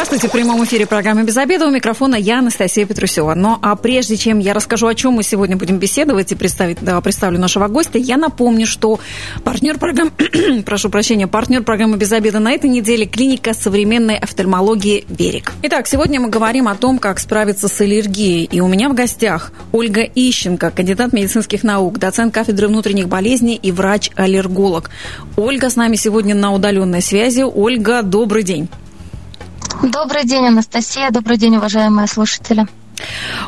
Здравствуйте. В прямом эфире программы «Без обеда». У микрофона я, Анастасия Петрусева. Но а прежде чем я расскажу, о чем мы сегодня будем беседовать и представить, да, представлю нашего гостя, я напомню, что партнер программы, прошу прощения, партнер программы «Без обеда» на этой неделе клиника современной офтальмологии «Берег». Итак, сегодня мы говорим о том, как справиться с аллергией. И у меня в гостях Ольга Ищенко, кандидат медицинских наук, доцент кафедры внутренних болезней и врач-аллерголог. Ольга с нами сегодня на удаленной связи. Ольга, добрый день. Добрый день, Анастасия. Добрый день, уважаемые слушатели.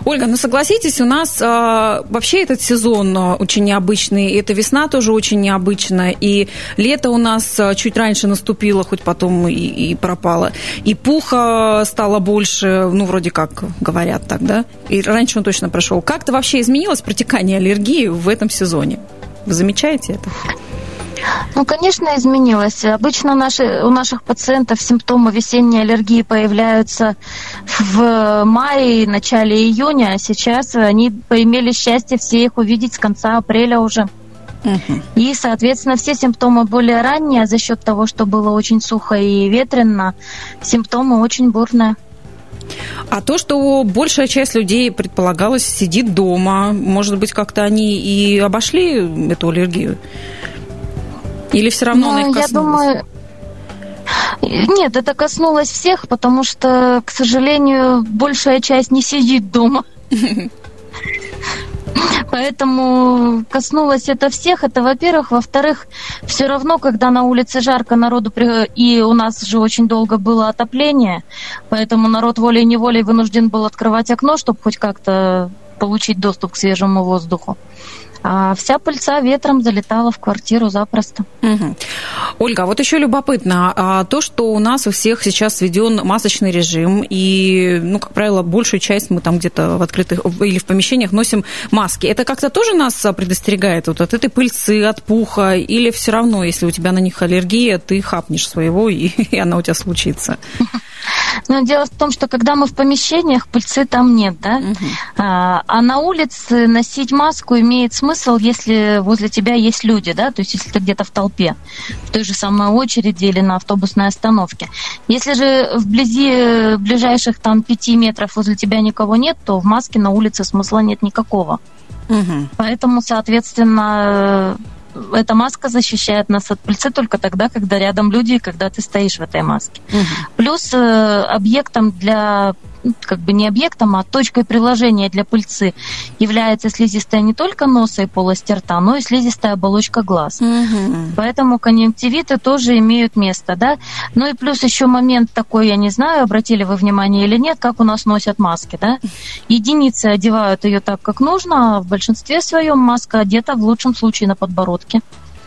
Ольга, ну согласитесь, у нас э, вообще этот сезон а, очень необычный, и эта весна тоже очень необычная, и лето у нас а, чуть раньше наступило, хоть потом и, и пропало, и пуха стало больше, ну вроде как говорят так, да, и раньше он точно прошел. Как-то вообще изменилось протекание аллергии в этом сезоне? Вы замечаете это? Ну, конечно, изменилось. Обычно наши, у наших пациентов симптомы весенней аллергии появляются в мае, начале июня, а сейчас они поимели счастье все их увидеть с конца апреля уже. И, соответственно, все симптомы более ранние, а за счет того, что было очень сухо и ветрено, симптомы очень бурные. А то, что большая часть людей, предполагалось, сидит дома, может быть, как-то они и обошли эту аллергию? Или все равно ну, их коснулось? Я думаю, нет, это коснулось всех, потому что, к сожалению, большая часть не сидит дома. Поэтому коснулось это всех. Это, во-первых. Во-вторых, все равно, когда на улице жарко, народу... И у нас же очень долго было отопление, поэтому народ волей-неволей вынужден был открывать окно, чтобы хоть как-то получить доступ к свежему воздуху а вся пыльца ветром залетала в квартиру запросто. Угу. Ольга, вот еще любопытно, а то, что у нас у всех сейчас введен масочный режим, и, ну, как правило, большую часть мы там где-то в открытых или в помещениях носим маски, это как-то тоже нас предостерегает вот от этой пыльцы, от пуха, или все равно, если у тебя на них аллергия, ты хапнешь своего, и, и она у тебя случится? Но дело в том, что когда мы в помещениях, пыльцы там нет, да? Угу. А, а на улице носить маску имеет смысл, если возле тебя есть люди, да? То есть если ты где-то в толпе, в той же самой очереди или на автобусной остановке. Если же вблизи ближайших там пяти метров возле тебя никого нет, то в маске на улице смысла нет никакого. Угу. Поэтому, соответственно, эта маска защищает нас от пыльцы только тогда, когда рядом люди и когда ты стоишь в этой маске. Угу. Плюс э, объектом для как бы не объектом, а точкой приложения для пыльцы является слизистая не только носа и полости рта, но и слизистая оболочка глаз. Угу. Поэтому конъюнктивиты тоже имеют место, да. Ну и плюс еще момент такой, я не знаю, обратили вы внимание или нет, как у нас носят маски, да. Единицы одевают ее так, как нужно, а в большинстве своем маска одета в лучшем случае на подбородке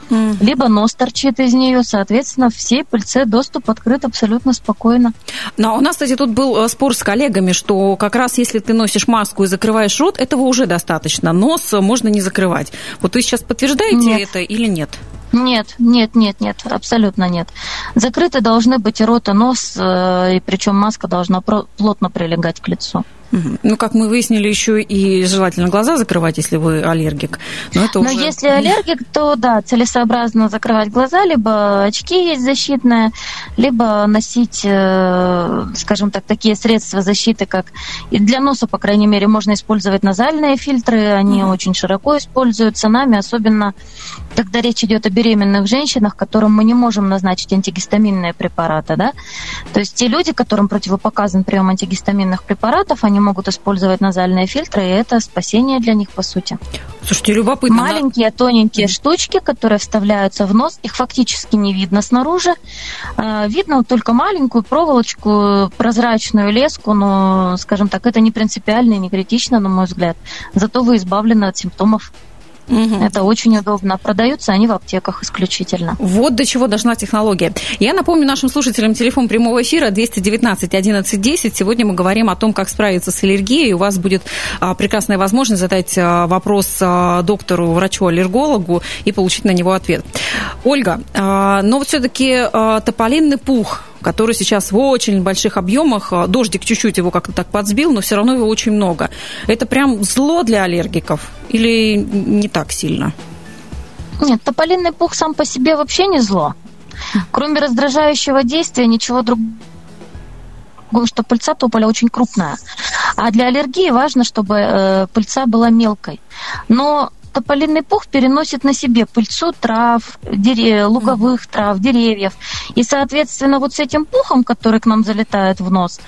mm. либо нос торчит из нее, соответственно, всей пыльце доступ открыт абсолютно спокойно. Но у нас, кстати, тут был э, спор с коллегами, что как раз если ты носишь маску и закрываешь рот, этого уже достаточно. Нос можно не закрывать. Вот вы сейчас подтверждаете нет. это или нет? Нет, нет, нет, нет, абсолютно нет. Закрыты должны быть и рот, и нос, э, и причем маска должна плотно прилегать к лицу. Ну, как мы выяснили, еще и желательно глаза закрывать, если вы аллергик. Но, это Но уже... если аллергик, то да, целесообразно закрывать глаза, либо очки есть защитные, либо носить, э, скажем так, такие средства защиты, как для носа, по крайней мере, можно использовать назальные фильтры, они mm-hmm. очень широко используются нами, особенно когда речь идет о беременных женщинах, которым мы не можем назначить антигистаминные препараты, да, то есть те люди, которым противопоказан прием антигистаминных препаратов, они могут использовать назальные фильтры, и это спасение для них, по сути. Слушайте, любопытно. Маленькие, тоненькие штучки, которые вставляются в нос, их фактически не видно снаружи. А, видно только маленькую проволочку, прозрачную леску, но, скажем так, это не принципиально и не критично, на мой взгляд. Зато вы избавлены от симптомов Угу. Это очень удобно. Продаются они в аптеках исключительно. Вот до чего должна технология. Я напомню нашим слушателям телефон прямого эфира 219 11 10. Сегодня мы говорим о том, как справиться с аллергией. У вас будет а, прекрасная возможность задать а, вопрос а, доктору, врачу-аллергологу и получить на него ответ. Ольга, но вот все-таки тополинный пух который сейчас в очень больших объемах, дождик чуть-чуть его как-то так подсбил, но все равно его очень много. Это прям зло для аллергиков или не так сильно? Нет, тополиный пух сам по себе вообще не зло. Кроме раздражающего действия, ничего другого что пыльца тополя очень крупная. А для аллергии важно, чтобы э, пыльца была мелкой. Но тополиный пух переносит на себе пыльцу трав, дерев, луговых трав, деревьев. И, соответственно, вот с этим пухом, который к нам залетает в нос,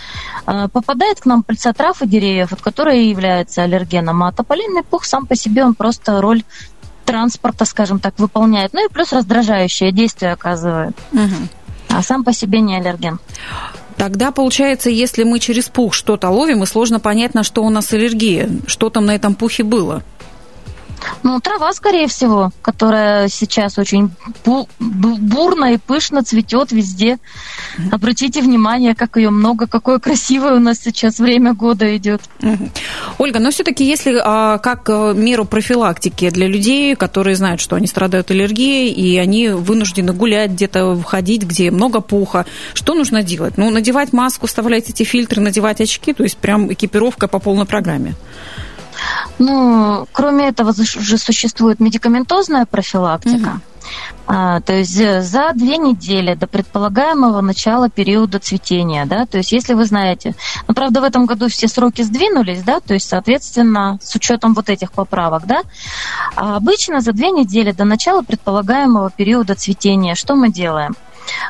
э, попадает к нам пыльца трав и деревьев, от которой и является аллергеном. А тополиный пух сам по себе, он просто роль транспорта, скажем так, выполняет. Ну и плюс раздражающее действие оказывает. Угу. А сам по себе не аллерген. Тогда получается, если мы через пух что-то ловим, и сложно понять, на что у нас аллергия, что там на этом пухе было. Ну, трава, скорее всего, которая сейчас очень бурно и пышно цветет везде. Обратите внимание, как ее много, какое красивое у нас сейчас время года идет. Ольга, но все-таки если а, как э, меру профилактики для людей, которые знают, что они страдают аллергией, и они вынуждены гулять где-то, входить, где много пуха, что нужно делать? Ну, надевать маску, вставлять эти фильтры, надевать очки, то есть прям экипировка по полной программе. Ну, кроме этого уже существует медикаментозная профилактика. Угу. А, то есть э, за две недели до предполагаемого начала периода цветения, да, то есть если вы знаете, ну, правда, в этом году все сроки сдвинулись, да, то есть, соответственно, с учетом вот этих поправок, да, а обычно за две недели до начала предполагаемого периода цветения что мы делаем?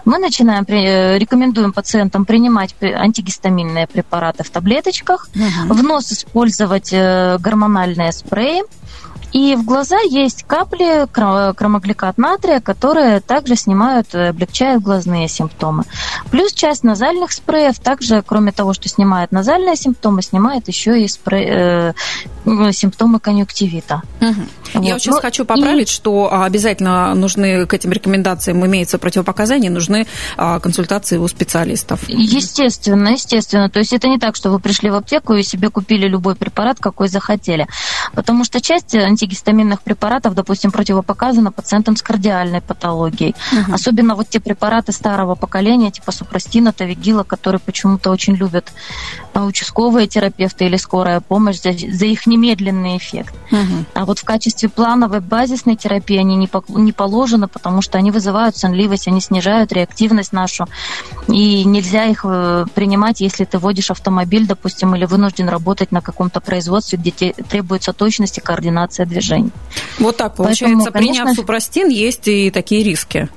Мы начинаем, э, рекомендуем пациентам принимать антигистаминные препараты в таблеточках, угу. в нос использовать э, гормональные спреи, и в глаза есть капли кромогликат натрия, которые также снимают, э, облегчают глазные симптомы. Плюс часть назальных спреев также, кроме того, что снимает назальные симптомы, снимает еще и спрей, э, симптомы конъюнктивита. Угу. Вот. Я сейчас ну, хочу поправить, и... что а, обязательно нужны к этим рекомендациям имеются противопоказания, нужны а, консультации у специалистов. Естественно, естественно. То есть это не так, что вы пришли в аптеку и себе купили любой препарат, какой захотели. Потому что часть антигистаминных препаратов, допустим, противопоказана пациентам с кардиальной патологией. Угу. Особенно вот те препараты старого поколения, типа супрастина, тавигила, которые почему-то очень любят а, участковые терапевты или скорая помощь за, за их немедленный эффект. Угу. А вот в качестве плановой базисной терапии они не, не положены, потому что они вызывают сонливость, они снижают реактивность нашу. И нельзя их э, принимать, если ты водишь автомобиль, допустим, или вынужден работать на каком-то производстве, где требуется точность и координация движений. Вот так получается, Поэтому, конечно, приняв супрастин, есть и такие риски.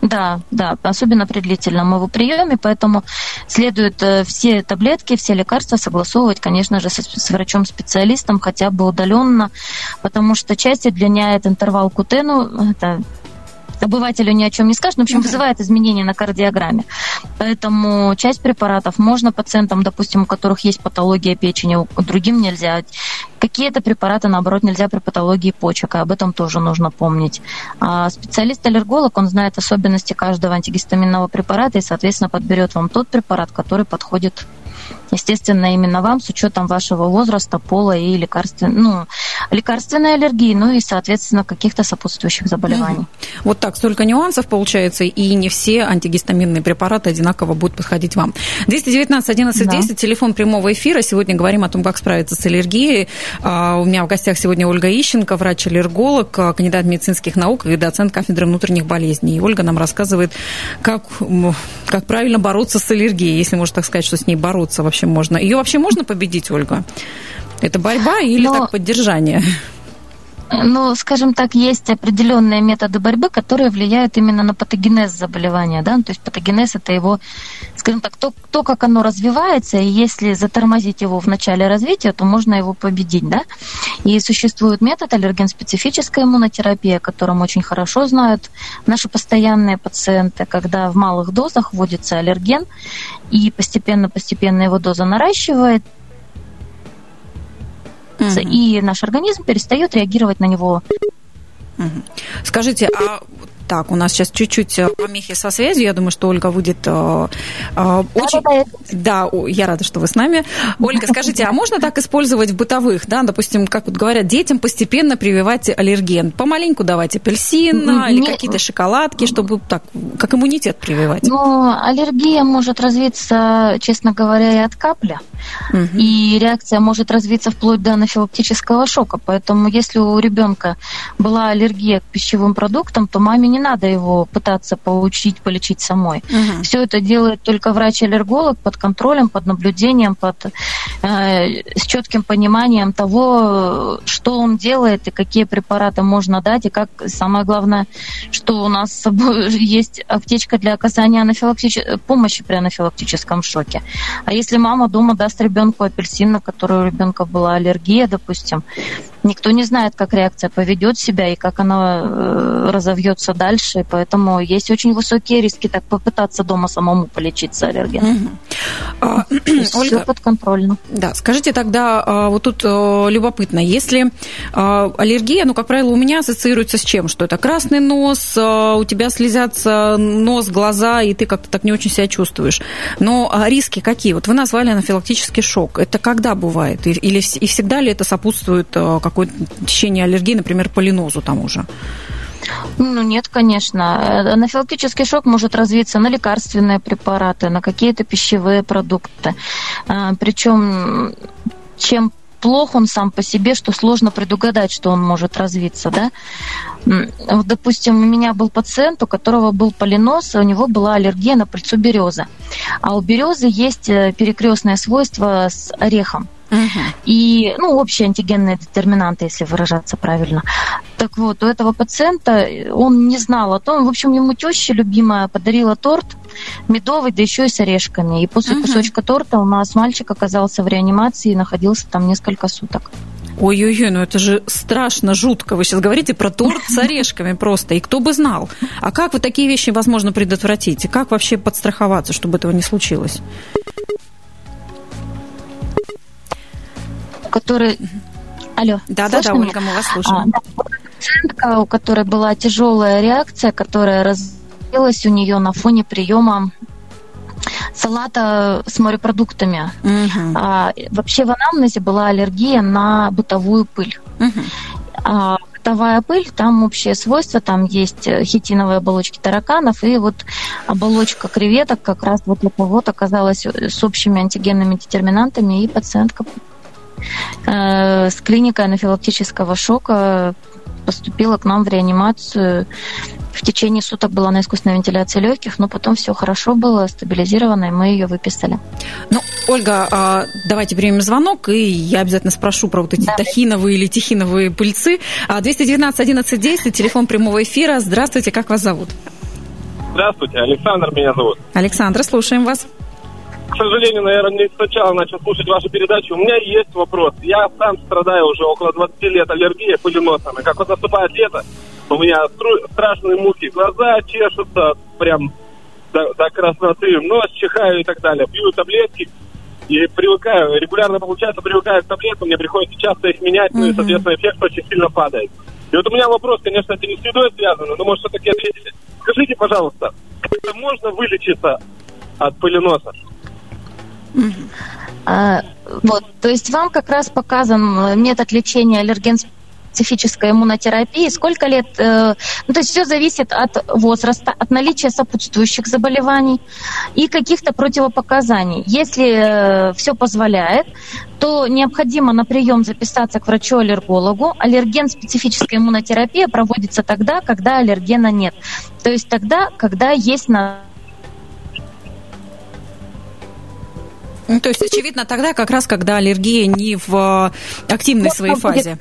Да, да, особенно при длительном его приеме, поэтому следует э, все таблетки, все лекарства согласовывать, конечно же, с, с врачом-специалистом, хотя бы удаленно, потому что часть удлиняет интервал кутену, это обывателю ни о чем не скажет, но, в общем, вызывает изменения на кардиограмме. Поэтому часть препаратов можно пациентам, допустим, у которых есть патология печени, другим нельзя. Какие-то препараты, наоборот, нельзя при патологии почек, и об этом тоже нужно помнить. А специалист-аллерголог, он знает особенности каждого антигистаминного препарата и, соответственно, подберет вам тот препарат, который подходит естественно, именно вам с учетом вашего возраста, пола и лекарствен... ну, лекарственной аллергии, ну и, соответственно, каких-то сопутствующих заболеваний. Вот так, столько нюансов получается, и не все антигистаминные препараты одинаково будут подходить вам. 219 11 да. 10, телефон прямого эфира. Сегодня говорим о том, как справиться с аллергией. А, у меня в гостях сегодня Ольга Ищенко, врач-аллерголог, а, кандидат медицинских наук и доцент кафедры внутренних болезней. И Ольга нам рассказывает, как, как правильно бороться с аллергией, если можно так сказать, что с ней бороться вообще можно. Ее вообще можно победить, Ольга? Это борьба или Но... так поддержание? Ну, скажем так, есть определенные методы борьбы, которые влияют именно на патогенез заболевания, да, то есть патогенез это его, скажем так, то, то, как оно развивается, и если затормозить его в начале развития, то можно его победить, да. И существует метод аллерген-специфическая иммунотерапия, о котором очень хорошо знают наши постоянные пациенты, когда в малых дозах вводится аллерген, и постепенно-постепенно его доза наращивает, угу. и наш организм перестает реагировать на него. Угу. Скажите, а Так, у нас сейчас чуть-чуть э, помехи со связью. Я думаю, что Ольга будет э, э, очень... Да, я рада, что вы с нами. Ольга, скажите, а можно так использовать в бытовых, да, допустим, как вот говорят, детям постепенно прививать аллерген? Помаленьку давать апельсин или какие-то шоколадки, чтобы так, как иммунитет прививать? Ну, аллергия может развиться, честно говоря, и от капли. Угу. И реакция может развиться вплоть до анафилактического шока. Поэтому если у ребенка была аллергия к пищевым продуктам, то маме не надо его пытаться поучить, полечить самой. Угу. Все это делает только врач-аллерголог под контролем, под наблюдением, под, э, с четким пониманием того, что он делает и какие препараты можно дать, и как самое главное, что у нас с собой есть аптечка для оказания анафилактич... помощи при анафилактическом шоке. А если мама дома даст ребенку апельсин, на который у ребенка была аллергия, допустим, никто не знает, как реакция поведет себя и как она э, разовьется дальше, поэтому есть очень высокие риски так попытаться дома самому полечиться аллергеном. А, Ольга, подконтрольно. Да, скажите тогда, а, вот тут э, любопытно, если а, аллергия, ну, как правило, у меня ассоциируется с чем? Что это красный нос, у тебя слезятся нос, глаза, и ты как-то так не очень себя чувствуешь. Но риски какие? Вот вы назвали анафилактический шок. Это когда бывает? Или и всегда ли это сопутствует какое-то течение аллергии, например, полинозу тому же? Ну, нет, конечно. Анафилактический шок может развиться на лекарственные препараты, на какие-то пищевые продукты. А, Причем чем плох он сам по себе, что сложно предугадать, что он может развиться, да. Вот, допустим, у меня был пациент, у которого был полинос, и у него была аллергия на пыльцу березы. А у березы есть э, перекрестное свойство с орехом. И, ну, общие антигенные детерминанты, если выражаться правильно. Так вот, у этого пациента он не знал о том, в общем, ему теща любимая подарила торт медовый, да еще и с орешками. И после uh кусочка торта у нас мальчик оказался в реанимации и находился там несколько суток. Ой-ой-ой, ну это же страшно, жутко. Вы сейчас говорите про торт с орешками просто, и кто бы знал. А как вы такие вещи возможно предотвратить? И как вообще подстраховаться, чтобы этого не случилось? который... Алло. Да-да-да, Ольга, мы вас слушаем. А, пациентка, у которой была тяжелая реакция, которая развилась у нее на фоне приема салата с морепродуктами. Угу. А, вообще в анамнезе была аллергия на бытовую пыль. Угу. А, бытовая пыль, там общее свойство, там есть хитиновые оболочки тараканов, и вот оболочка креветок как раз вот у кого-то оказалась с общими антигенными детерминантами, и пациентка Э, с клиникой анафилактического шока поступила к нам в реанимацию. В течение суток была на искусственной вентиляции легких, но потом все хорошо было, стабилизировано, и мы ее выписали. Ну, Ольга, а, давайте примем звонок, и я обязательно спрошу про вот эти да. тахиновые или тихиновые пыльцы. 219 11 10, телефон прямого эфира. Здравствуйте, как вас зовут? Здравствуйте, Александр меня зовут. Александр, слушаем вас к сожалению, наверное, не сначала начал слушать вашу передачу. У меня есть вопрос. Я сам страдаю уже около 20 лет аллергией пылиносами. Как вот наступает лето, у меня страшные муки, глаза чешутся прям до, до красноты, нос чихаю и так далее. Пью таблетки и привыкаю, регулярно получается, привыкаю к таблеткам, мне приходится часто их менять, ну и, соответственно, эффект очень сильно падает. И вот у меня вопрос, конечно, это не с едой связано, но, может, все-таки ответите. Скажите, пожалуйста, как можно вылечиться от пыленоса? А, вот, то есть вам как раз показан метод лечения аллерген специфической иммунотерапии, сколько лет, э, ну, то есть все зависит от возраста, от наличия сопутствующих заболеваний и каких-то противопоказаний. Если э, все позволяет, то необходимо на прием записаться к врачу-аллергологу. Аллерген-специфическая иммунотерапия проводится тогда, когда аллергена нет. То есть тогда, когда есть на Ну, то есть, очевидно, тогда как раз, когда аллергия не в э, активной своей фазе.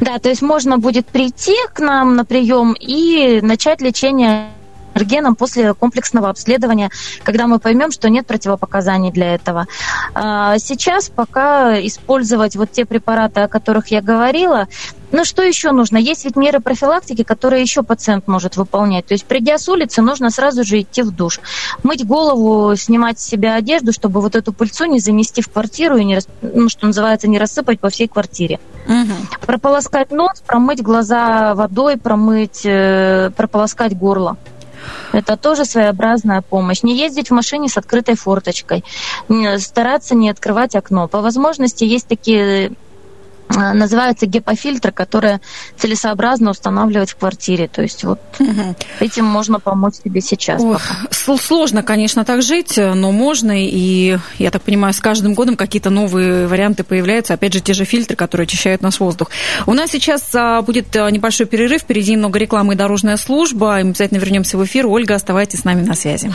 Да, то есть можно будет прийти к нам на прием и начать лечение аллергеном после комплексного обследования, когда мы поймем, что нет противопоказаний для этого. А, сейчас пока использовать вот те препараты, о которых я говорила, ну, что еще нужно? Есть ведь меры профилактики, которые еще пациент может выполнять. То есть, придя с улицы, нужно сразу же идти в душ. Мыть голову, снимать с себя одежду, чтобы вот эту пыльцу не занести в квартиру и, не, ну, что называется, не рассыпать по всей квартире. Угу. Прополоскать нос, промыть глаза водой, промыть, э, прополоскать горло. Это тоже своеобразная помощь. Не ездить в машине с открытой форточкой, стараться не открывать окно. По возможности есть такие Э, называются гепофильтры, которые целесообразно устанавливать в квартире. То есть вот угу. этим можно помочь себе сейчас. Ох, сложно, конечно, так жить, но можно. И, я так понимаю, с каждым годом какие-то новые варианты появляются. Опять же, те же фильтры, которые очищают наш воздух. У нас сейчас а, будет а, небольшой перерыв. Впереди много рекламы и дорожная служба. Мы обязательно вернемся в эфир. Ольга, оставайтесь с нами на связи.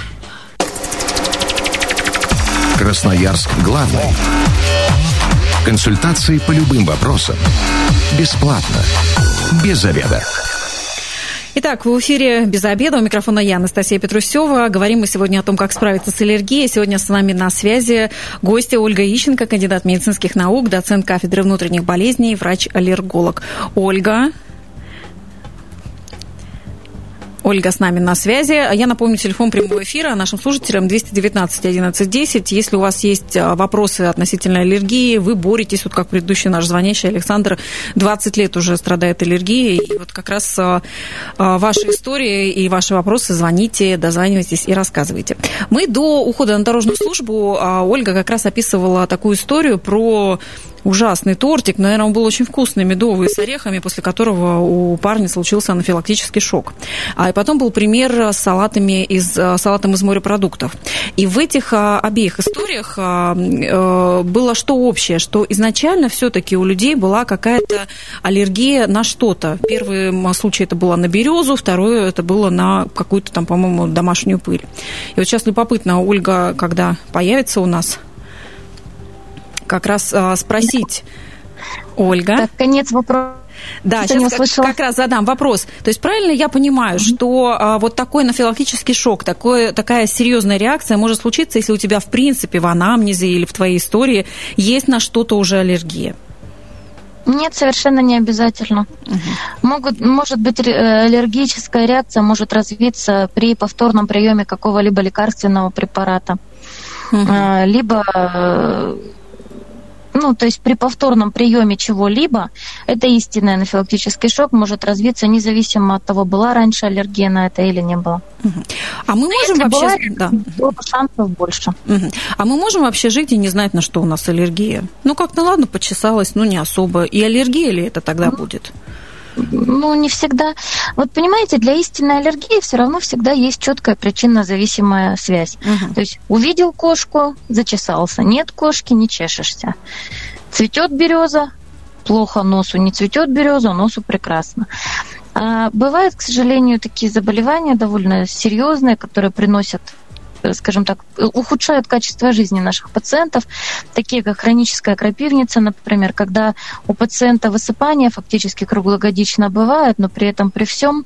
Красноярск главный. Консультации по любым вопросам. Бесплатно. Без заведа. Итак, в эфире «Без обеда». У микрофона я, Анастасия Петрусева. Говорим мы сегодня о том, как справиться с аллергией. Сегодня с нами на связи гостья Ольга Ищенко, кандидат медицинских наук, доцент кафедры внутренних болезней, врач-аллерголог. Ольга, Ольга с нами на связи. Я напомню, телефон прямого эфира нашим слушателям 219 11 10. Если у вас есть а, вопросы относительно аллергии, вы боретесь, вот как предыдущий наш звонящий Александр, 20 лет уже страдает аллергией. И вот как раз а, а, ваши истории и ваши вопросы звоните, дозванивайтесь и рассказывайте. Мы до ухода на дорожную службу, Ольга как раз описывала такую историю про ужасный тортик. Наверное, он был очень вкусный, медовый, с орехами, после которого у парня случился анафилактический шок. А и потом был пример с салатами из, э, салатом из морепродуктов. И в этих а, обеих историях а, а, было что общее, что изначально все-таки у людей была какая-то аллергия на что-то. Первый случай это было на березу, второе это было на какую-то там, по-моему, домашнюю пыль. И вот сейчас любопытно, Ольга, когда появится у нас как раз а, спросить Ольга. Так, конец вопроса. Да, сейчас как, как раз задам вопрос. То есть правильно я понимаю, mm-hmm. что а, вот такой анафилактический шок, такое, такая серьезная реакция может случиться, если у тебя в принципе в анамнезе или в твоей истории есть на что-то уже аллергия? Нет, совершенно не обязательно. Угу. Могут, может быть, э, аллергическая реакция может развиться при повторном приеме какого-либо лекарственного препарата, угу. либо э, ну, то есть при повторном приеме чего-либо, это истинный анафилактический шок может развиться независимо от того, была раньше аллергия на это или не было. А мы можем Если вообще... Была, да. шансов больше. Угу. А мы можем вообще жить и не знать, на что у нас аллергия? Ну, как-то, ладно, почесалась, но не особо. И аллергия ли это тогда угу. будет? Ну, не всегда. Вот понимаете, для истинной аллергии все равно всегда есть четкая причинно-зависимая связь. Угу. То есть увидел кошку, зачесался. Нет кошки, не чешешься. Цветет береза, плохо носу, не цветет береза, носу прекрасно. А бывают, к сожалению, такие заболевания довольно серьезные, которые приносят скажем так, ухудшают качество жизни наших пациентов, такие как хроническая крапивница, например, когда у пациента высыпание фактически круглогодично бывает, но при этом при всем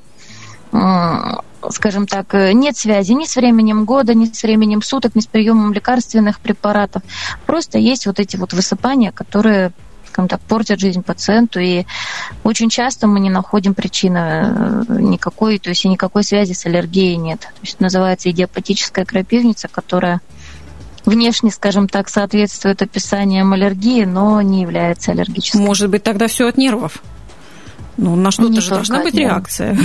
скажем так, нет связи ни с временем года, ни с временем суток, ни с приемом лекарственных препаратов. Просто есть вот эти вот высыпания, которые скажем так, портят жизнь пациенту, и очень часто мы не находим причины э, никакой, то есть и никакой связи с аллергией нет. То есть называется идиопатическая крапивница, которая внешне, скажем так, соответствует описаниям аллергии, но не является аллергической. Может быть, тогда все от нервов? Ну, на что-то же должна быть реакция.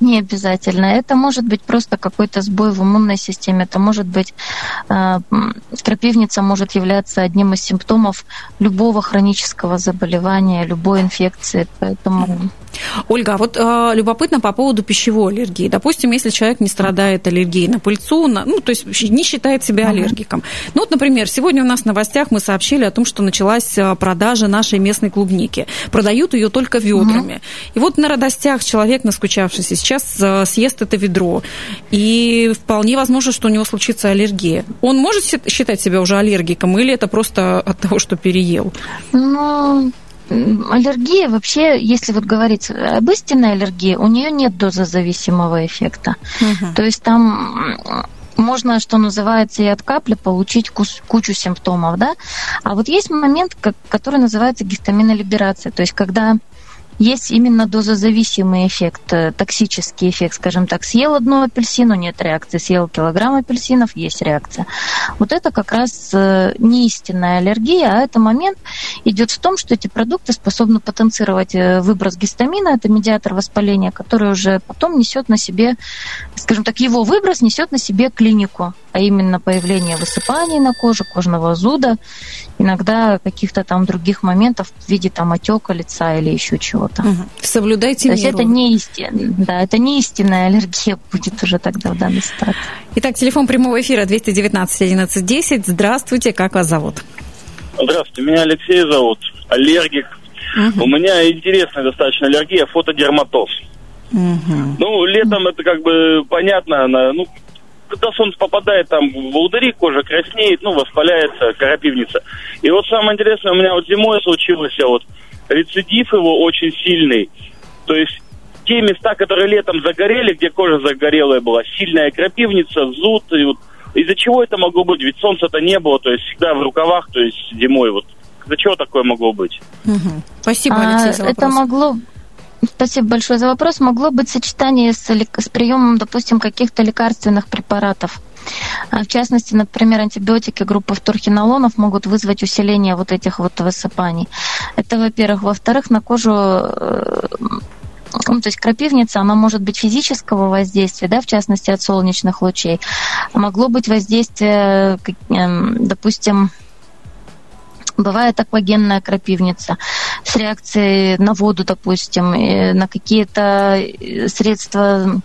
Не обязательно. Это может быть просто какой-то сбой в иммунной системе. Это может быть э, крапивница может являться одним из симптомов любого хронического заболевания, любой инфекции. Поэтому Ольга, а вот э, любопытно по поводу пищевой аллергии. Допустим, если человек не страдает аллергией на пыльцу, на, ну, то есть не считает себя аллергиком. Ну, вот, например, сегодня у нас в новостях мы сообщили о том, что началась э, продажа нашей местной клубники. Продают ее только ведрами. Uh-huh. И вот на радостях человек, наскучавшийся, сейчас э, съест это ведро. И вполне возможно, что у него случится аллергия. Он может считать себя уже аллергиком или это просто от того, что переел? Ну, аллергия вообще, если вот говорить об истинной аллергии, у нее нет дозозависимого эффекта. Угу. То есть там можно, что называется, и от капли получить кучу симптомов, да. А вот есть момент, который называется гистаминолиберация, то есть когда есть именно дозозависимый эффект, э, токсический эффект, скажем так, съел одну апельсину, нет реакции, съел килограмм апельсинов, есть реакция. Вот это как раз э, не истинная аллергия, а это момент идет в том, что эти продукты способны потенцировать э, выброс гистамина, это медиатор воспаления, который уже потом несет на себе, скажем так, его выброс несет на себе клинику, а именно появление высыпаний на коже, кожного зуда, иногда каких-то там других моментов в виде там отека лица или еще чего-то. Угу. Соблюдайте То меру. есть это не истинная, да, это не истинная аллергия будет уже тогда в данной ситуации. Итак, телефон прямого эфира 219 11 10. Здравствуйте, как вас зовут? Здравствуйте, меня Алексей зовут, аллергик. Угу. У меня интересная достаточно аллергия, фотодерматоз. Угу. Ну, летом это как бы понятно, она, ну, когда солнце попадает там в волдыри, кожа краснеет, ну, воспаляется, крапивница. И вот самое интересное, у меня вот зимой случилось, а вот рецидив его очень сильный. То есть те места, которые летом загорели, где кожа загорелая была, сильная крапивница, зуд, и вот из-за чего это могло быть? Ведь солнца-то не было, то есть всегда в рукавах, то есть зимой вот. Из-за чего такое могло быть? Угу. Спасибо, Алексей, за а, вопрос. Это могло Спасибо большое за вопрос. Могло быть сочетание с, с приемом, допустим, каких-то лекарственных препаратов. А, в частности, например, антибиотики группы вторхинолонов могут вызвать усиление вот этих вот высыпаний. Это, во-первых. Во-вторых, на кожу э, ну, то есть крапивница, она может быть физического воздействия, да, в частности от солнечных лучей. Могло быть воздействие, эм, допустим, Бывает аквагенная крапивница с реакцией на воду, допустим, на какие-то э, средства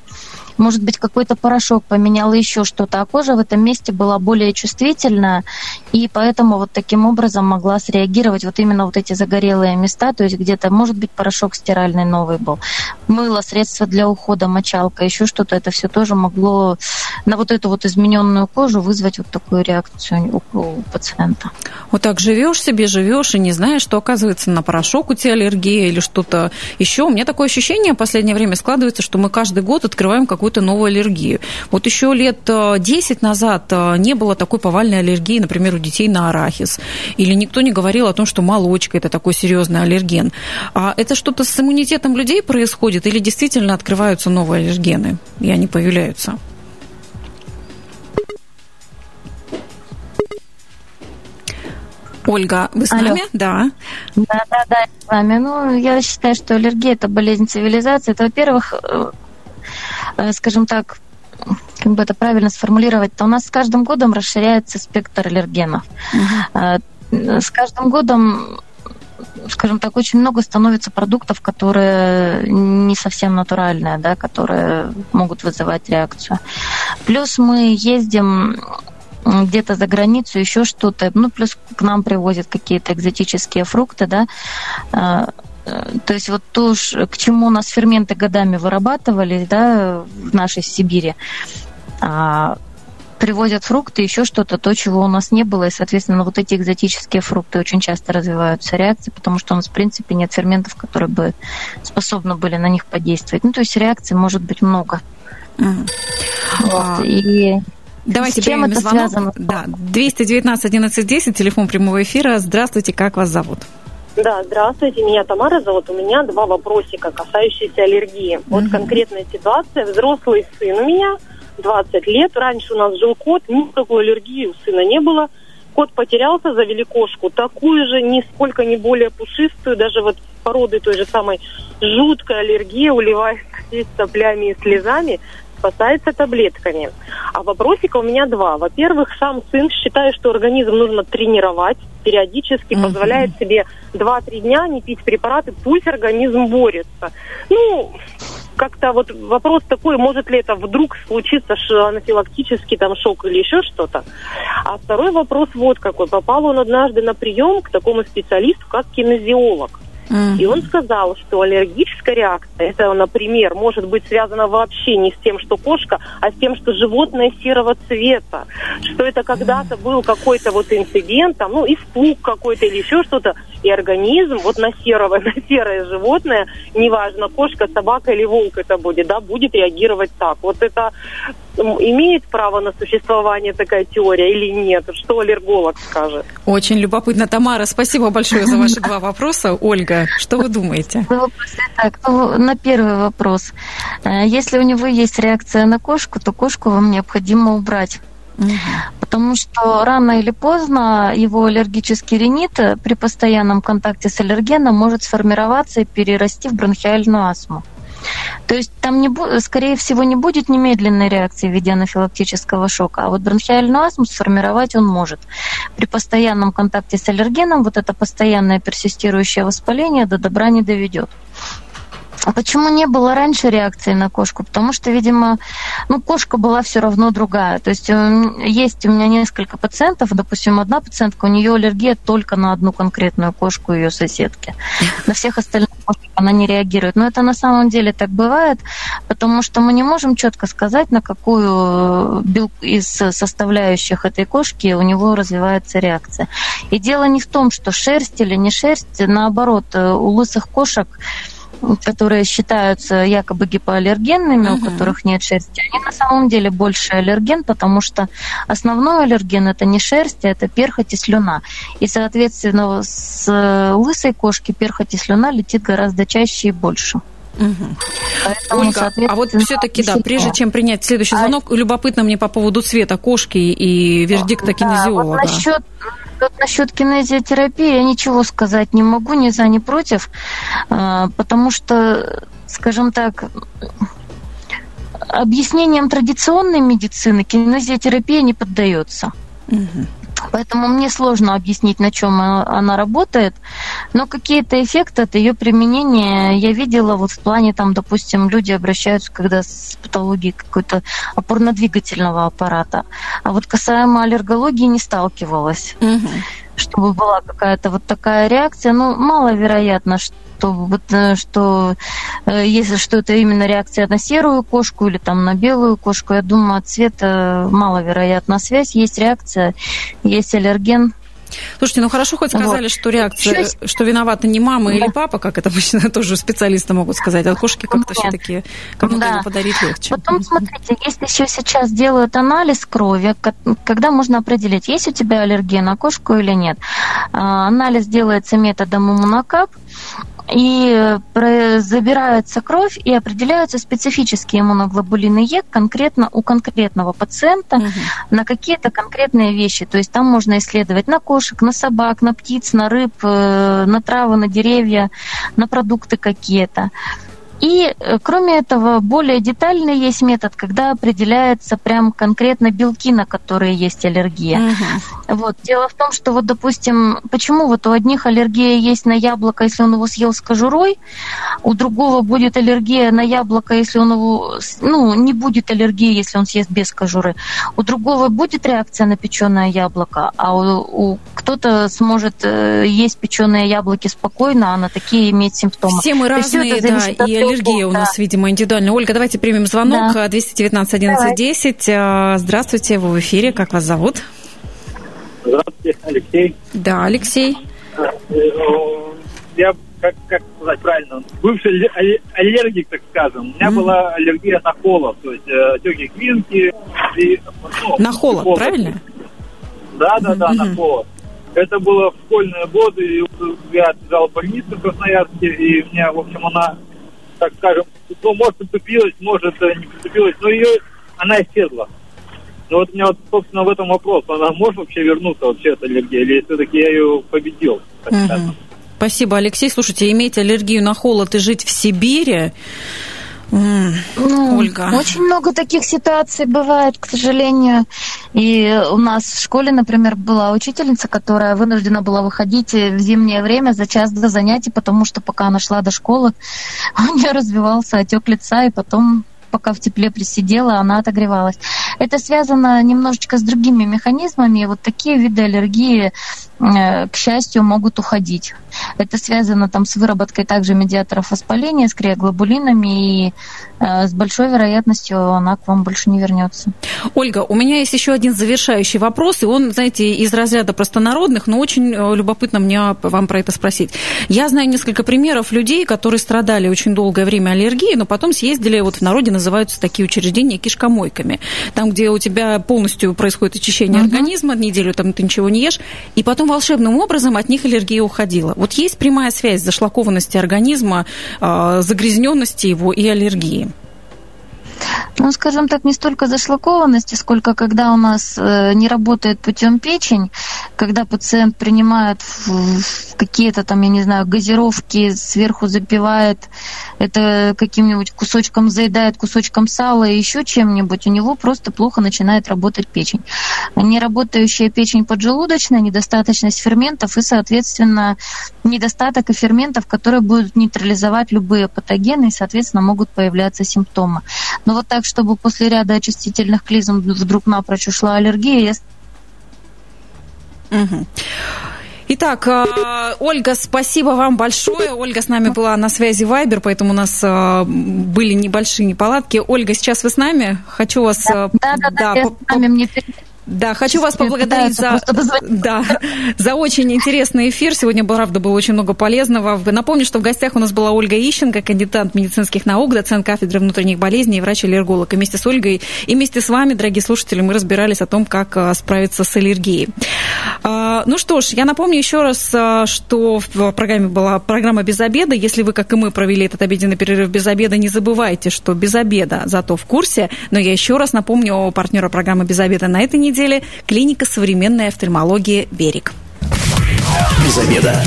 может быть, какой-то порошок поменял еще что-то, а кожа в этом месте была более чувствительна, и поэтому вот таким образом могла среагировать вот именно вот эти загорелые места, то есть где-то, может быть, порошок стиральный новый был, мыло, средство для ухода, мочалка, еще что-то, это все тоже могло на вот эту вот измененную кожу вызвать вот такую реакцию у, у пациента. Вот так живешь себе, живешь и не знаешь, что оказывается на порошок у тебя аллергия или что-то еще. У меня такое ощущение в последнее время складывается, что мы каждый год открываем какую какую-то новую аллергию. Вот еще лет 10 э, назад э, не было такой повальной аллергии, например, у детей на арахис. Или никто не говорил о том, что молочка – это такой серьезный аллерген. А это что-то с иммунитетом людей происходит или действительно открываются новые аллергены, и они появляются? Ольга, вы с Алло. нами? Да. Да, да, да, с вами. Ну, я считаю, что аллергия – это болезнь цивилизации. Это, во-первых, э, скажем так, как бы это правильно сформулировать, то у нас с каждым годом расширяется спектр аллергенов. Uh-huh. С каждым годом скажем так, очень много становится продуктов, которые не совсем натуральные, да, которые могут вызывать реакцию. Плюс мы ездим где-то за границу, еще что-то, ну, плюс к нам привозят какие-то экзотические фрукты, да, э, Э, то есть вот то, к чему у нас ферменты годами вырабатывались да, в нашей Сибири, а, привозят фрукты, еще что-то, то, чего у нас не было, и, соответственно, вот эти экзотические фрукты очень часто развиваются реакции, потому что у нас, в принципе, нет ферментов, которые бы способны были на них подействовать. Ну, то есть реакций может быть много. Mm. Вот, а... И Давайте с чем это звонок. связано? Да, 219 11 10, телефон прямого эфира. Здравствуйте, как вас зовут? Да, здравствуйте, меня Тамара зовут. У меня два вопросика, касающиеся аллергии. Mm-hmm. Вот конкретная ситуация. Взрослый сын у меня, 20 лет. Раньше у нас жил кот, никакой аллергии у сына не было. Кот потерялся, завели кошку, такую же, нисколько не более пушистую, даже вот породы той же самой жуткая аллергия, уливает здесь соплями и слезами спасается таблетками. А вопросика у меня два. Во-первых, сам сын считает, что организм нужно тренировать периодически, угу. позволяет себе 2-3 дня не пить препараты, пусть организм борется. Ну, как-то вот вопрос такой, может ли это вдруг случиться анафилактический там шок или еще что-то. А второй вопрос вот какой. Попал он однажды на прием к такому специалисту, как кинезиолог. И он сказал, что аллергическая реакция, это, например, может быть связана вообще не с тем, что кошка, а с тем, что животное серого цвета. Что это когда-то был какой-то вот инцидент, там, ну, испуг какой-то или еще что-то, и организм вот на серого, на серое животное, неважно, кошка, собака или волк это будет, да, будет реагировать так. Вот это имеет право на существование такая теория или нет? Что аллерголог скажет? Очень любопытно. Тамара, спасибо большое за ваши два вопроса. Ольга, что вы думаете? Так, ну, на первый вопрос. Э, если у него есть реакция на кошку, то кошку вам необходимо убрать. Потому что рано или поздно его аллергический ринит при постоянном контакте с аллергеном может сформироваться и перерасти в бронхиальную астму. То есть там, не, скорее всего, не будет немедленной реакции в виде анафилактического шока, а вот бронхиальную астму сформировать он может. При постоянном контакте с аллергеном вот это постоянное персистирующее воспаление до добра не доведет. А почему не было раньше реакции на кошку? Потому что, видимо, ну, кошка была все равно другая. То есть э, есть у меня несколько пациентов, допустим, одна пациентка, у нее аллергия только на одну конкретную кошку ее соседки. На всех остальных она не реагирует. Но это на самом деле так бывает, потому что мы не можем четко сказать, на какую э, из составляющих этой кошки у него развивается реакция. И дело не в том, что шерсть или не шерсть, наоборот, э, у лысых кошек которые считаются якобы гипоаллергенными, угу. у которых нет шерсти, они на самом деле больше аллерген, потому что основной аллерген это не шерсть, а это перхоть и слюна. И, соответственно, с э, лысой кошки перхоть и слюна летит гораздо чаще и больше. Угу. Поэтому, Ольга, а вот все-таки, да, прежде чем принять следующий а звонок, а... любопытно мне по поводу цвета кошки и вердикта да, кинезиолога. Вот насчет, вот насчет кинезиотерапии я ничего сказать не могу, ни за, ни против, а, потому что, скажем так, объяснением традиционной медицины кинезиотерапия не поддается. Угу. Поэтому мне сложно объяснить, на чем она работает, но какие-то эффекты от ее применения я видела вот в плане, там, допустим, люди обращаются, когда с патологией какой-то опорно-двигательного аппарата. А вот касаемо аллергологии не сталкивалась. Угу чтобы была какая-то вот такая реакция. Ну, маловероятно, что вот э, что э, если что это именно реакция на серую кошку или там на белую кошку, я думаю, от цвета маловероятна связь. Есть реакция, есть аллерген, Слушайте, ну хорошо хоть сказали, вот. что реакция, Еще... что виновата не мама да. или папа, как это обычно тоже специалисты могут сказать, а кошки как-то все-таки кому-то да. подарить легче. Потом, смотрите, если еще сейчас делают анализ крови, когда можно определить, есть у тебя аллергия на кошку или нет. А, анализ делается методом иммунокап, и э, забирается кровь и определяются специфические иммуноглобулины Е конкретно у конкретного пациента угу. на какие-то конкретные вещи. То есть там можно исследовать на кошек, на собак, на птиц, на рыб, э, на травы, на деревья, на продукты какие-то. И, э, кроме этого, более детальный есть метод, когда определяется прям конкретно белки, на которые есть аллергия. Угу. Вот. Дело в том, что вот, допустим, почему вот у одних аллергия есть на яблоко, если он его съел с кожурой, у другого будет аллергия на яблоко, если он его, ну, не будет аллергии, если он съест без кожуры. У другого будет реакция на печеное яблоко, а у, у кто-то сможет э, есть печеные яблоки спокойно, а на такие иметь симптомы. Все мы разные, да, и аллергия у нас, видимо, индивидуальная. Ольга, давайте примем звонок. Да. 219 11 10. Здравствуйте, вы в эфире. Как вас зовут? Здравствуйте, Алексей. Да, Алексей. Я, как, как сказать правильно, бывший аллергик, так скажем. У меня mm. была аллергия на холод, то есть э, отеки квинки. И, ну, на холод, холод, правильно? Да, да, да, mm-hmm. на холод. Это было в школьные годы, и я отбежал в больницу в Красноярске, и мне, в общем, она так скажем, ну, может, притупилась, может, э, не притупилась, но ее, она исчезла. Но вот у меня, вот, собственно, в этом вопрос. Она может вообще вернуться, вообще, эта аллергия, или все-таки я ее победил? Угу. Спасибо, Алексей. Слушайте, иметь аллергию на холод и жить в Сибири, ну, Ольга. Очень много таких ситуаций бывает, к сожалению. И у нас в школе, например, была учительница, которая вынуждена была выходить в зимнее время за час до занятий, потому что пока она шла до школы, у нее развивался отек лица, и потом пока в тепле присидела, она отогревалась. Это связано немножечко с другими механизмами. Вот такие виды аллергии к счастью, могут уходить. Это связано там с выработкой также медиаторов воспаления, с криоглобулинами, и э, с большой вероятностью она к вам больше не вернется. Ольга, у меня есть еще один завершающий вопрос, и он, знаете, из разряда простонародных, но очень э, любопытно мне вам про это спросить. Я знаю несколько примеров людей, которые страдали очень долгое время аллергией, но потом съездили, вот в народе называются такие учреждения кишкомойками, там, где у тебя полностью происходит очищение uh-huh. организма, неделю там ты ничего не ешь, и потом волшебным образом от них аллергия уходила. Вот есть прямая связь зашлакованности организма, а, загрязненности его и аллергии? Ну, скажем так, не столько зашлакованности, сколько когда у нас э, не работает путем печень, когда пациент принимает какие-то там, я не знаю, газировки, сверху запивает это каким-нибудь кусочком, заедает кусочком сала и еще чем-нибудь, у него просто плохо начинает работать печень. Неработающая печень поджелудочная, недостаточность ферментов и, соответственно, недостаток ферментов, которые будут нейтрализовать любые патогены и, соответственно, могут появляться симптомы. Но вот так, чтобы после ряда очистительных клизм вдруг напрочь ушла аллергия, я... Угу. Итак, а, Ольга, спасибо вам большое. Ольга с нами была на связи Вайбер, поэтому у нас а, были небольшие неполадки. Ольга, сейчас вы с нами? Хочу вас... Да, да, да, да, да по, с нами. Мне да, хочу вас поблагодарить за, да, за очень интересный эфир. Сегодня, правда, было очень много полезного. Напомню, что в гостях у нас была Ольга Ищенко, кандидат медицинских наук, доцент кафедры внутренних болезней и врач-аллерголог. И вместе с Ольгой и вместе с вами, дорогие слушатели, мы разбирались о том, как а, справиться с аллергией. А, ну что ж, я напомню еще раз, а, что в программе была программа «Без обеда». Если вы, как и мы, провели этот обеденный перерыв без обеда, не забывайте, что без обеда зато в курсе. Но я еще раз напомню партнера программы «Без обеда» на этой неделе неделе клиника современной офтальмологии «Берег». Без обеда.